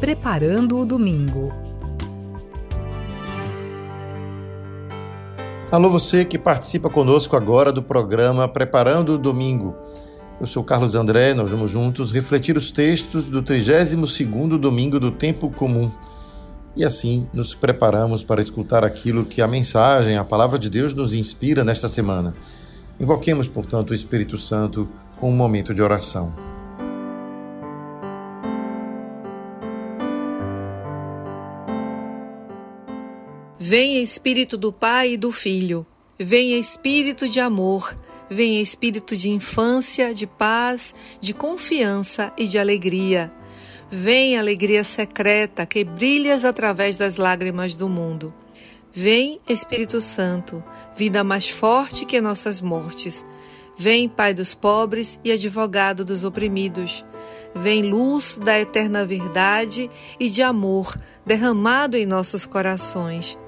Preparando o Domingo. Alô, você que participa conosco agora do programa Preparando o Domingo. Eu sou Carlos André, nós vamos juntos refletir os textos do 32º domingo do tempo comum. E assim nos preparamos para escutar aquilo que a mensagem, a palavra de Deus nos inspira nesta semana. Invoquemos, portanto, o Espírito Santo com um momento de oração. Venha Espírito do Pai e do Filho, venha Espírito de amor, venha Espírito de infância, de paz, de confiança e de alegria. Vem alegria secreta que brilhas através das lágrimas do mundo. Vem Espírito Santo, vida mais forte que nossas mortes. Vem Pai dos pobres e advogado dos oprimidos. Vem luz da eterna verdade e de amor derramado em nossos corações.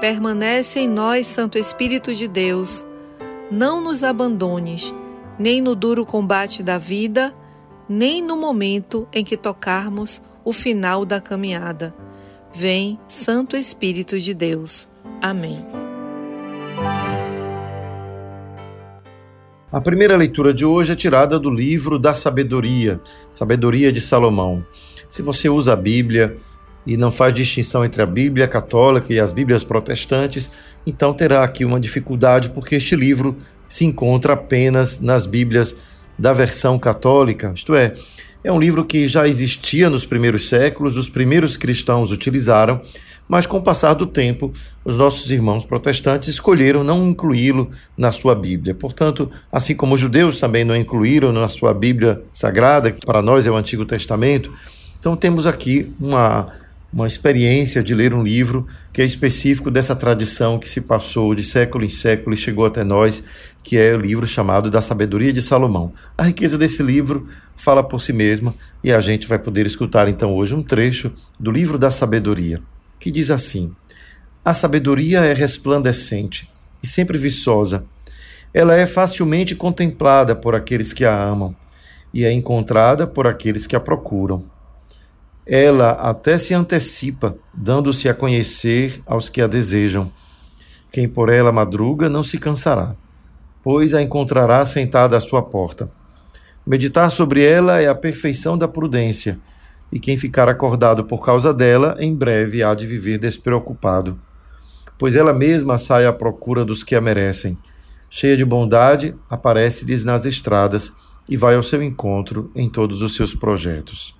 Permanece em nós, Santo Espírito de Deus. Não nos abandones, nem no duro combate da vida, nem no momento em que tocarmos o final da caminhada. Vem, Santo Espírito de Deus. Amém. A primeira leitura de hoje é tirada do livro da Sabedoria, Sabedoria de Salomão. Se você usa a Bíblia, e não faz distinção entre a Bíblia católica e as Bíblias protestantes, então terá aqui uma dificuldade, porque este livro se encontra apenas nas Bíblias da versão católica, isto é, é um livro que já existia nos primeiros séculos, os primeiros cristãos utilizaram, mas com o passar do tempo, os nossos irmãos protestantes escolheram não incluí-lo na sua Bíblia. Portanto, assim como os judeus também não incluíram na sua Bíblia sagrada, que para nós é o Antigo Testamento, então temos aqui uma uma experiência de ler um livro que é específico dessa tradição que se passou de século em século e chegou até nós, que é o livro chamado da Sabedoria de Salomão. A riqueza desse livro fala por si mesma e a gente vai poder escutar então hoje um trecho do livro da Sabedoria, que diz assim: A sabedoria é resplandecente e sempre viçosa. Ela é facilmente contemplada por aqueles que a amam e é encontrada por aqueles que a procuram ela até se antecipa, dando-se a conhecer aos que a desejam. Quem por ela madruga não se cansará, pois a encontrará sentada à sua porta. Meditar sobre ela é a perfeição da prudência, e quem ficar acordado por causa dela, em breve há de viver despreocupado. Pois ela mesma sai à procura dos que a merecem. Cheia de bondade, aparece-lhes nas estradas e vai ao seu encontro em todos os seus projetos.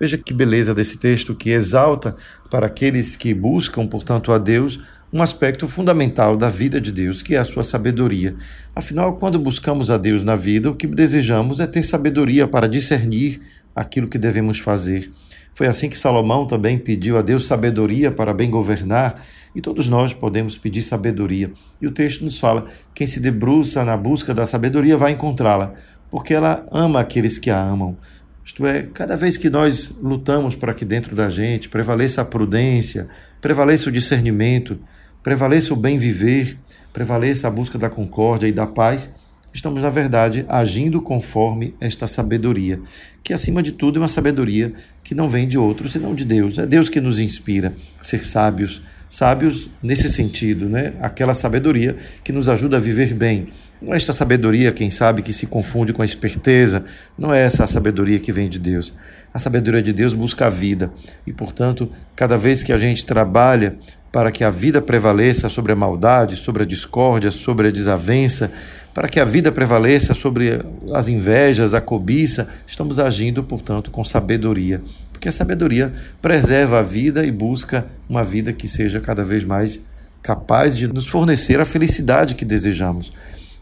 Veja que beleza desse texto que exalta para aqueles que buscam, portanto, a Deus, um aspecto fundamental da vida de Deus, que é a sua sabedoria. Afinal, quando buscamos a Deus na vida, o que desejamos é ter sabedoria para discernir aquilo que devemos fazer. Foi assim que Salomão também pediu a Deus sabedoria para bem governar, e todos nós podemos pedir sabedoria. E o texto nos fala: quem se debruça na busca da sabedoria vai encontrá-la, porque ela ama aqueles que a amam. Isto é, cada vez que nós lutamos para que dentro da gente prevaleça a prudência, prevaleça o discernimento, prevaleça o bem viver, prevaleça a busca da concórdia e da paz, estamos, na verdade, agindo conforme esta sabedoria, que, acima de tudo, é uma sabedoria que não vem de outros, senão de Deus. É Deus que nos inspira a ser sábios, sábios nesse sentido, né? aquela sabedoria que nos ajuda a viver bem, não é esta sabedoria, quem sabe, que se confunde com a esperteza, não é essa a sabedoria que vem de Deus. A sabedoria de Deus busca a vida e, portanto, cada vez que a gente trabalha para que a vida prevaleça sobre a maldade, sobre a discórdia, sobre a desavença, para que a vida prevaleça sobre as invejas, a cobiça, estamos agindo, portanto, com sabedoria. Porque a sabedoria preserva a vida e busca uma vida que seja cada vez mais capaz de nos fornecer a felicidade que desejamos.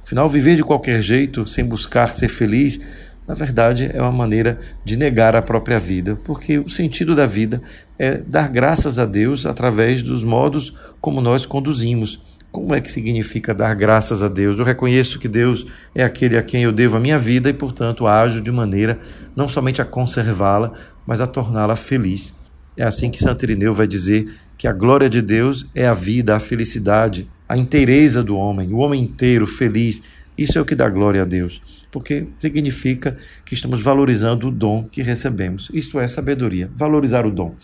Afinal, viver de qualquer jeito, sem buscar ser feliz, na verdade é uma maneira de negar a própria vida, porque o sentido da vida é dar graças a Deus através dos modos como nós conduzimos. Como é que significa dar graças a Deus? Eu reconheço que Deus é aquele a quem eu devo a minha vida e, portanto, ajo de maneira não somente a conservá-la, mas a torná-la feliz. É assim que Santo Irineu vai dizer que a glória de Deus é a vida, a felicidade, a inteireza do homem, o homem inteiro, feliz. Isso é o que dá glória a Deus. porque significa que estamos valorizando o dom que recebemos. Isto é sabedoria, valorizar o dom.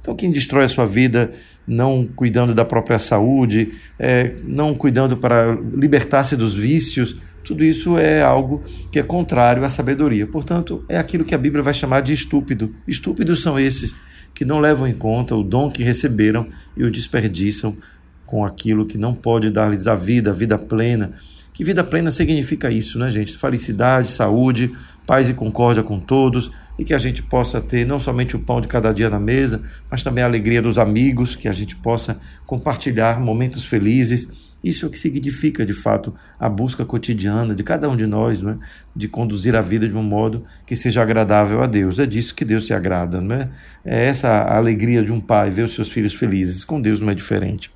Então, quem destrói a sua vida não cuidando da própria saúde, é, não cuidando para libertar-se dos vícios, tudo isso é algo que é contrário à sabedoria. Portanto, é aquilo que a Bíblia vai chamar de estúpido. Estúpidos são esses que não levam em conta o dom que receberam e o desperdiçam com aquilo que não pode dar-lhes a vida, a vida plena. Que vida plena significa isso, né, gente? Felicidade, saúde, paz e concórdia com todos e que a gente possa ter não somente o pão de cada dia na mesa, mas também a alegria dos amigos, que a gente possa compartilhar momentos felizes. Isso é o que significa, de fato, a busca cotidiana de cada um de nós, né? de conduzir a vida de um modo que seja agradável a Deus. É disso que Deus se agrada. Não é? é essa a alegria de um pai, ver os seus filhos felizes. Com Deus não é diferente.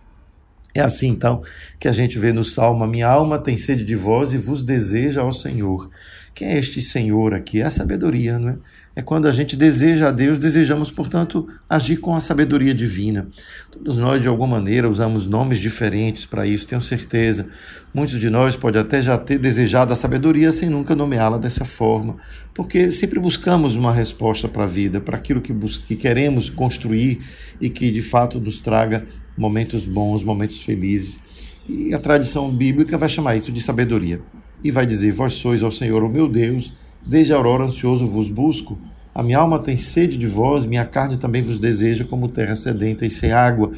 É assim, então, que a gente vê no Salmo: Minha alma tem sede de vós e vos deseja ao Senhor. Quem é este Senhor aqui? É a sabedoria, não é? É quando a gente deseja a Deus, desejamos, portanto, agir com a sabedoria divina. Todos nós, de alguma maneira, usamos nomes diferentes para isso, tenho certeza. Muitos de nós podem até já ter desejado a sabedoria sem nunca nomeá-la dessa forma, porque sempre buscamos uma resposta para a vida, para aquilo que, que queremos construir e que, de fato, nos traga momentos bons, momentos felizes. E a tradição bíblica vai chamar isso de sabedoria e vai dizer: Vós sois, ao Senhor, o meu Deus, desde a aurora ansioso vos busco. A minha alma tem sede de vós, minha carne também vos deseja, como terra sedenta e sem água.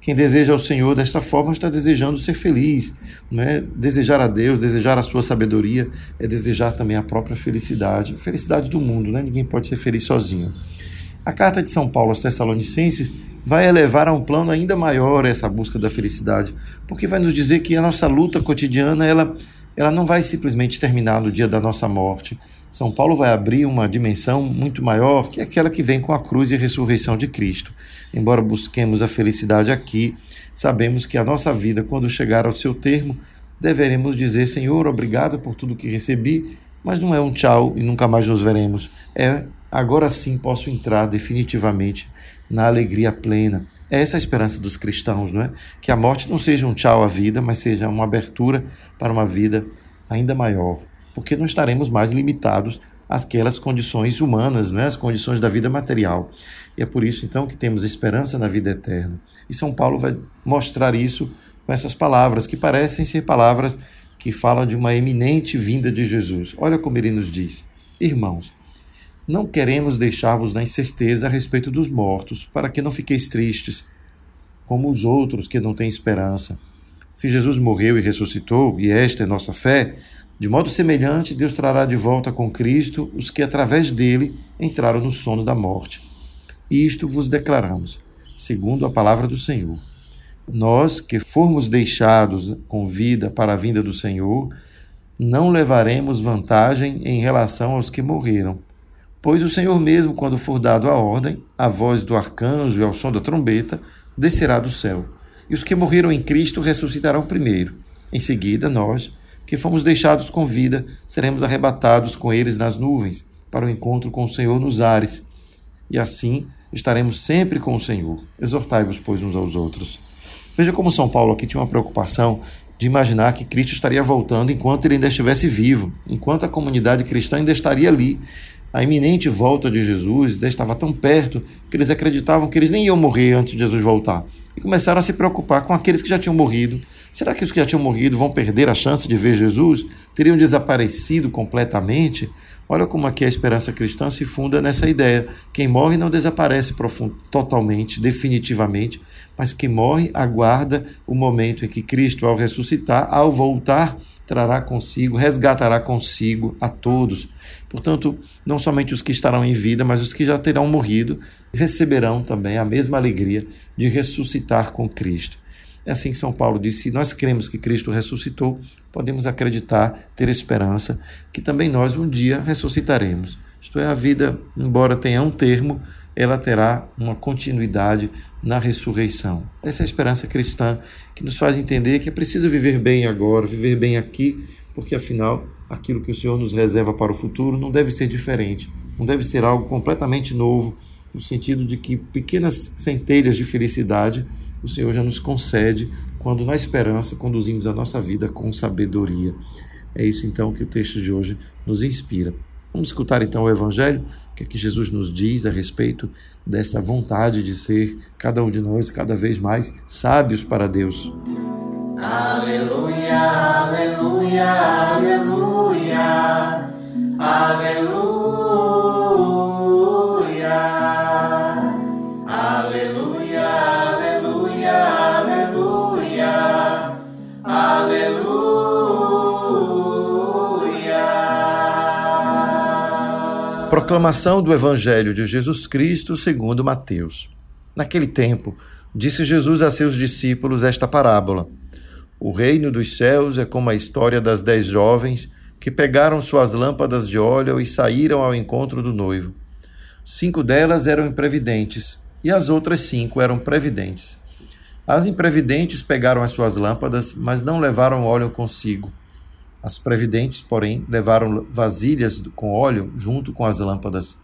Quem deseja ao Senhor desta forma está desejando ser feliz. Não é? Desejar a Deus, desejar a sua sabedoria, é desejar também a própria felicidade, felicidade do mundo. Né? Ninguém pode ser feliz sozinho. A carta de São Paulo aos Tessalonicenses vai elevar a um plano ainda maior essa busca da felicidade, porque vai nos dizer que a nossa luta cotidiana ela ela não vai simplesmente terminar no dia da nossa morte. São Paulo vai abrir uma dimensão muito maior, que é aquela que vem com a cruz e a ressurreição de Cristo. Embora busquemos a felicidade aqui, sabemos que a nossa vida, quando chegar ao seu termo, deveremos dizer: Senhor, obrigado por tudo que recebi, mas não é um tchau e nunca mais nos veremos. É agora sim posso entrar definitivamente na alegria plena, é essa a esperança dos cristãos, não é? Que a morte não seja um tchau à vida, mas seja uma abertura para uma vida ainda maior, porque não estaremos mais limitados àquelas condições humanas, não é? As condições da vida material. E é por isso então que temos esperança na vida eterna. E São Paulo vai mostrar isso com essas palavras que parecem ser palavras que falam de uma eminente vinda de Jesus. Olha como ele nos diz: Irmãos, não queremos deixar-vos na incerteza a respeito dos mortos, para que não fiqueis tristes, como os outros que não têm esperança. Se Jesus morreu e ressuscitou, e esta é nossa fé, de modo semelhante, Deus trará de volta com Cristo os que através dele entraram no sono da morte. Isto vos declaramos, segundo a palavra do Senhor. Nós que formos deixados com vida para a vinda do Senhor, não levaremos vantagem em relação aos que morreram Pois o Senhor mesmo, quando for dado a ordem, a voz do arcanjo e ao som da trombeta, descerá do céu. E os que morreram em Cristo ressuscitarão primeiro. Em seguida, nós, que fomos deixados com vida, seremos arrebatados com eles nas nuvens, para o encontro com o Senhor nos ares. E assim estaremos sempre com o Senhor. Exortai-vos, pois, uns aos outros. Veja como São Paulo aqui tinha uma preocupação de imaginar que Cristo estaria voltando enquanto ele ainda estivesse vivo, enquanto a comunidade cristã ainda estaria ali, a iminente volta de Jesus estava tão perto que eles acreditavam que eles nem iam morrer antes de Jesus voltar. E começaram a se preocupar com aqueles que já tinham morrido. Será que os que já tinham morrido vão perder a chance de ver Jesus? Teriam desaparecido completamente? Olha como aqui a esperança cristã se funda nessa ideia. Quem morre não desaparece totalmente, definitivamente, mas quem morre aguarda o momento em que Cristo, ao ressuscitar, ao voltar, trará consigo, resgatará consigo a todos. Portanto, não somente os que estarão em vida, mas os que já terão morrido receberão também a mesma alegria de ressuscitar com Cristo. É assim que São Paulo disse: se nós cremos que Cristo ressuscitou, podemos acreditar, ter esperança que também nós um dia ressuscitaremos. Isto é, a vida, embora tenha um termo, ela terá uma continuidade na ressurreição. Essa é a esperança cristã que nos faz entender que é preciso viver bem agora, viver bem aqui, porque afinal aquilo que o Senhor nos reserva para o futuro não deve ser diferente, não deve ser algo completamente novo, no sentido de que pequenas centelhas de felicidade o Senhor já nos concede quando na esperança conduzimos a nossa vida com sabedoria. É isso então que o texto de hoje nos inspira. Vamos escutar então o Evangelho, o que, é que Jesus nos diz a respeito dessa vontade de ser, cada um de nós, cada vez mais sábios para Deus. Aleluia, aleluia, aleluia, aleluia. Proclamação do Evangelho de Jesus Cristo segundo Mateus. Naquele tempo, disse Jesus a seus discípulos esta parábola: O reino dos céus é como a história das dez jovens que pegaram suas lâmpadas de óleo e saíram ao encontro do noivo. Cinco delas eram imprevidentes e as outras cinco eram previdentes. As imprevidentes pegaram as suas lâmpadas, mas não levaram óleo consigo. As previdentes, porém, levaram vasilhas com óleo junto com as lâmpadas.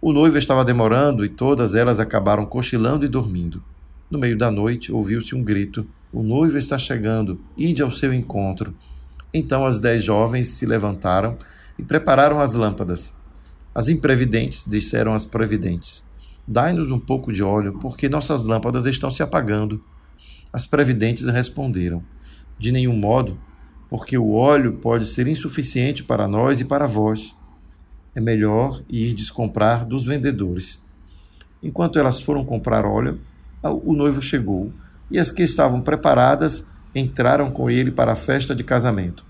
O noivo estava demorando e todas elas acabaram cochilando e dormindo. No meio da noite ouviu-se um grito: O noivo está chegando, ide ao seu encontro. Então as dez jovens se levantaram e prepararam as lâmpadas. As imprevidentes disseram às previdentes: Dai-nos um pouco de óleo, porque nossas lâmpadas estão se apagando. As previdentes responderam: De nenhum modo, porque o óleo pode ser insuficiente para nós e para vós. É melhor ir descomprar dos vendedores. Enquanto elas foram comprar óleo, o noivo chegou, e as que estavam preparadas entraram com ele para a festa de casamento.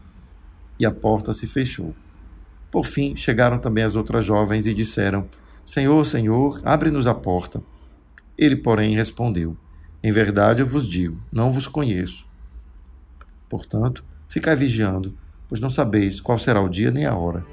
E a porta se fechou. Por fim, chegaram também as outras jovens e disseram: Senhor, Senhor, abre-nos a porta. Ele, porém, respondeu: Em verdade eu vos digo, não vos conheço. Portanto, Ficai vigiando, pois não sabeis qual será o dia nem a hora.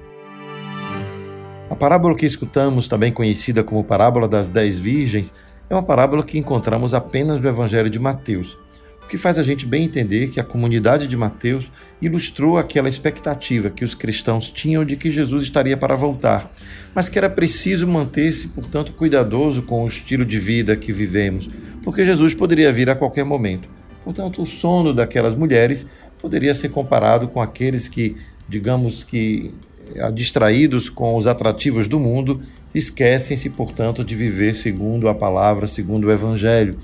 A parábola que escutamos, também conhecida como parábola das dez virgens, é uma parábola que encontramos apenas no Evangelho de Mateus, o que faz a gente bem entender que a comunidade de Mateus ilustrou aquela expectativa que os cristãos tinham de que Jesus estaria para voltar, mas que era preciso manter-se, portanto, cuidadoso com o estilo de vida que vivemos, porque Jesus poderia vir a qualquer momento. Portanto, o sono daquelas mulheres poderia ser comparado com aqueles que, digamos que, eh, distraídos com os atrativos do mundo, esquecem-se, portanto, de viver segundo a palavra, segundo o Evangelho.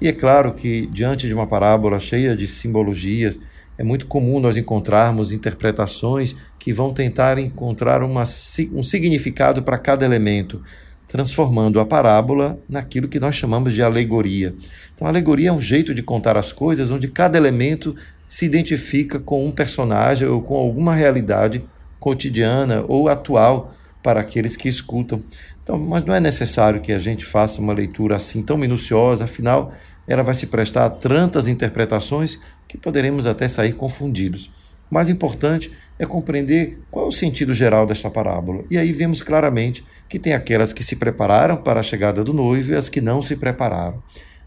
E é claro que, diante de uma parábola cheia de simbologias, é muito comum nós encontrarmos interpretações que vão tentar encontrar uma, um significado para cada elemento, transformando a parábola naquilo que nós chamamos de alegoria. Então, a alegoria é um jeito de contar as coisas onde cada elemento se identifica com um personagem ou com alguma realidade cotidiana ou atual para aqueles que escutam. Então, mas não é necessário que a gente faça uma leitura assim tão minuciosa, afinal, ela vai se prestar a tantas interpretações que poderemos até sair confundidos. O mais importante é compreender qual é o sentido geral desta parábola. E aí vemos claramente que tem aquelas que se prepararam para a chegada do noivo e as que não se prepararam.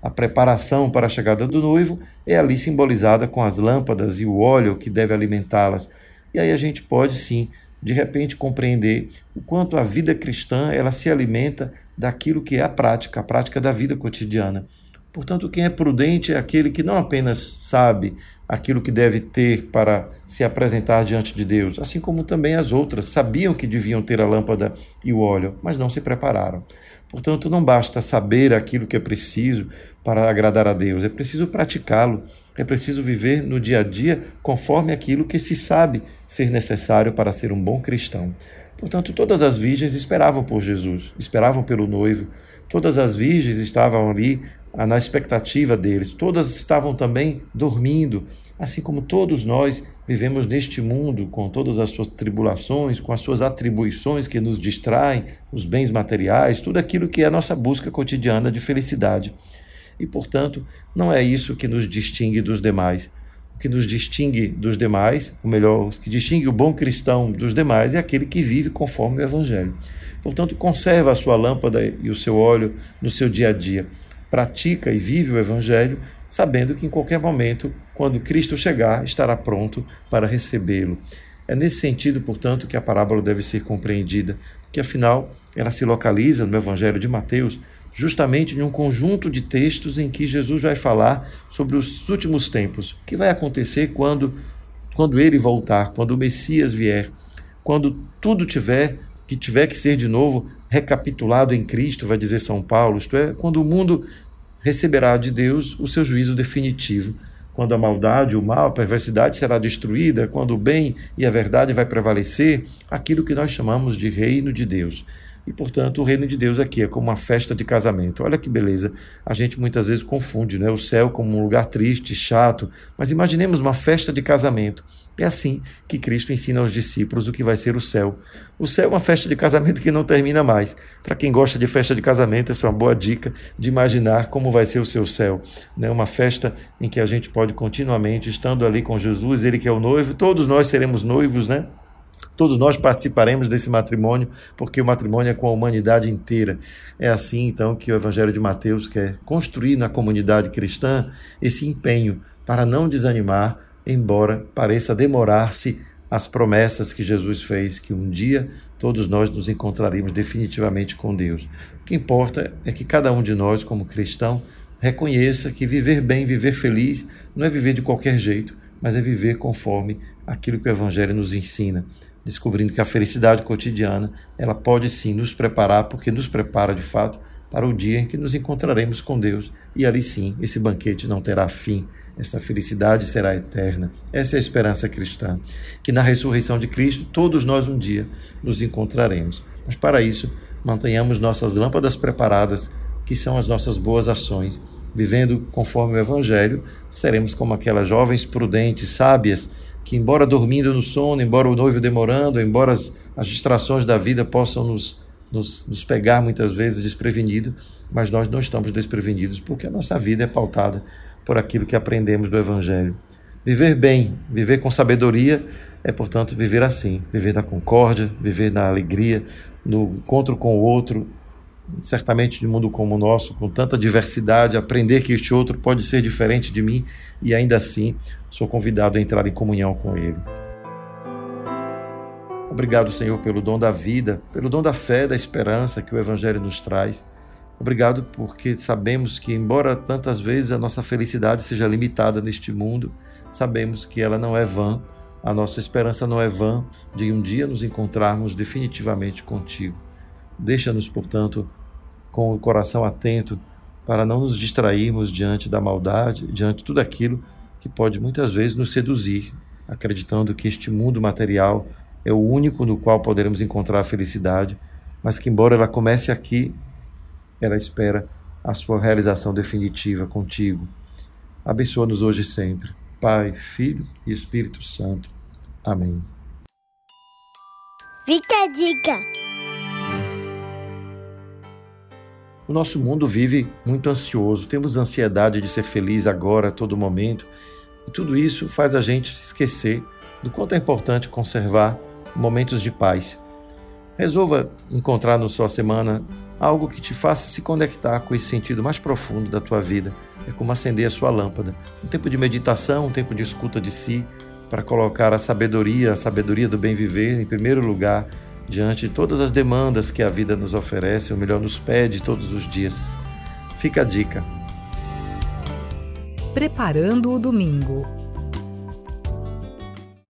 A preparação para a chegada do noivo é ali simbolizada com as lâmpadas e o óleo que deve alimentá-las. E aí a gente pode sim, de repente, compreender o quanto a vida cristã ela se alimenta daquilo que é a prática, a prática da vida cotidiana. Portanto, quem é prudente é aquele que não apenas sabe aquilo que deve ter para se apresentar diante de Deus, assim como também as outras sabiam que deviam ter a lâmpada e o óleo, mas não se prepararam. Portanto, não basta saber aquilo que é preciso para agradar a Deus, é preciso praticá-lo, é preciso viver no dia a dia conforme aquilo que se sabe ser necessário para ser um bom cristão. Portanto, todas as virgens esperavam por Jesus, esperavam pelo noivo, todas as virgens estavam ali ah, na expectativa deles, todas estavam também dormindo, assim como todos nós vivemos neste mundo com todas as suas tribulações, com as suas atribuições que nos distraem, os bens materiais, tudo aquilo que é a nossa busca cotidiana de felicidade. E, portanto, não é isso que nos distingue dos demais. O que nos distingue dos demais, ou melhor, o que distingue o bom cristão dos demais é aquele que vive conforme o Evangelho. Portanto, conserva a sua lâmpada e o seu óleo no seu dia a dia. Pratica e vive o Evangelho sabendo que em qualquer momento, quando Cristo chegar, estará pronto para recebê-lo. É nesse sentido, portanto, que a parábola deve ser compreendida, que afinal ela se localiza no Evangelho de Mateus, justamente em um conjunto de textos em que Jesus vai falar sobre os últimos tempos, o que vai acontecer quando quando ele voltar, quando o Messias vier, quando tudo tiver que tiver que ser de novo recapitulado em Cristo, vai dizer São Paulo, isto é, quando o mundo receberá de Deus o seu juízo definitivo, quando a maldade, o mal, a perversidade será destruída, quando o bem e a verdade vai prevalecer, aquilo que nós chamamos de reino de Deus. E, portanto, o reino de Deus aqui é como uma festa de casamento. Olha que beleza. A gente muitas vezes confunde né? o céu como um lugar triste, chato. Mas imaginemos uma festa de casamento. É assim que Cristo ensina aos discípulos o que vai ser o céu. O céu é uma festa de casamento que não termina mais. Para quem gosta de festa de casamento, essa é uma boa dica de imaginar como vai ser o seu céu. Né? Uma festa em que a gente pode continuamente, estando ali com Jesus, ele que é o noivo, todos nós seremos noivos, né? Todos nós participaremos desse matrimônio, porque o matrimônio é com a humanidade inteira. É assim, então, que o Evangelho de Mateus quer construir na comunidade cristã esse empenho para não desanimar, embora pareça demorar-se as promessas que Jesus fez, que um dia todos nós nos encontraríamos definitivamente com Deus. O que importa é que cada um de nós, como cristão, reconheça que viver bem, viver feliz, não é viver de qualquer jeito, mas é viver conforme aquilo que o Evangelho nos ensina descobrindo que a felicidade cotidiana ela pode sim nos preparar, porque nos prepara de fato para o dia em que nos encontraremos com Deus e ali sim esse banquete não terá fim, essa felicidade será eterna. Essa é a esperança cristã, que na ressurreição de Cristo todos nós um dia nos encontraremos. Mas para isso, mantenhamos nossas lâmpadas preparadas, que são as nossas boas ações. Vivendo conforme o Evangelho, seremos como aquelas jovens prudentes, sábias, que, embora dormindo no sono, embora o noivo demorando, embora as, distrações da vida possam nos, nos, nos pegar muitas vezes desprevenido, mas nós não estamos desprevenidos porque a nossa vida é pautada por aquilo que aprendemos do Evangelho. Viver bem, viver com sabedoria é, portanto, viver assim, viver na concórdia, viver na alegria, no encontro com o outro, certamente de um mundo como o nosso, com tanta diversidade, aprender que este outro pode ser diferente de mim e ainda assim sou convidado a entrar em comunhão com Ele. Obrigado, Senhor, pelo dom da vida, pelo dom da fé, da esperança que o Evangelho nos traz. Obrigado porque sabemos que, embora tantas vezes a nossa felicidade seja limitada neste mundo, sabemos que ela não é vã, a nossa esperança não é vã de um dia nos encontrarmos definitivamente contigo. Deixa-nos, portanto, com o coração atento para não nos distrairmos diante da maldade, diante de tudo aquilo que pode muitas vezes nos seduzir, acreditando que este mundo material é o único no qual poderemos encontrar a felicidade, mas que, embora ela comece aqui, ela espera a sua realização definitiva contigo. Abençoa-nos hoje e sempre. Pai, Filho e Espírito Santo. Amém. Fica a dica! O nosso mundo vive muito ansioso, temos ansiedade de ser feliz agora, a todo momento, e tudo isso faz a gente se esquecer do quanto é importante conservar momentos de paz. Resolva encontrar na sua semana algo que te faça se conectar com esse sentido mais profundo da tua vida. É como acender a sua lâmpada. Um tempo de meditação, um tempo de escuta de si, para colocar a sabedoria, a sabedoria do bem viver em primeiro lugar diante de todas as demandas que a vida nos oferece, ou melhor, nos pede todos os dias. Fica a dica. Preparando o domingo.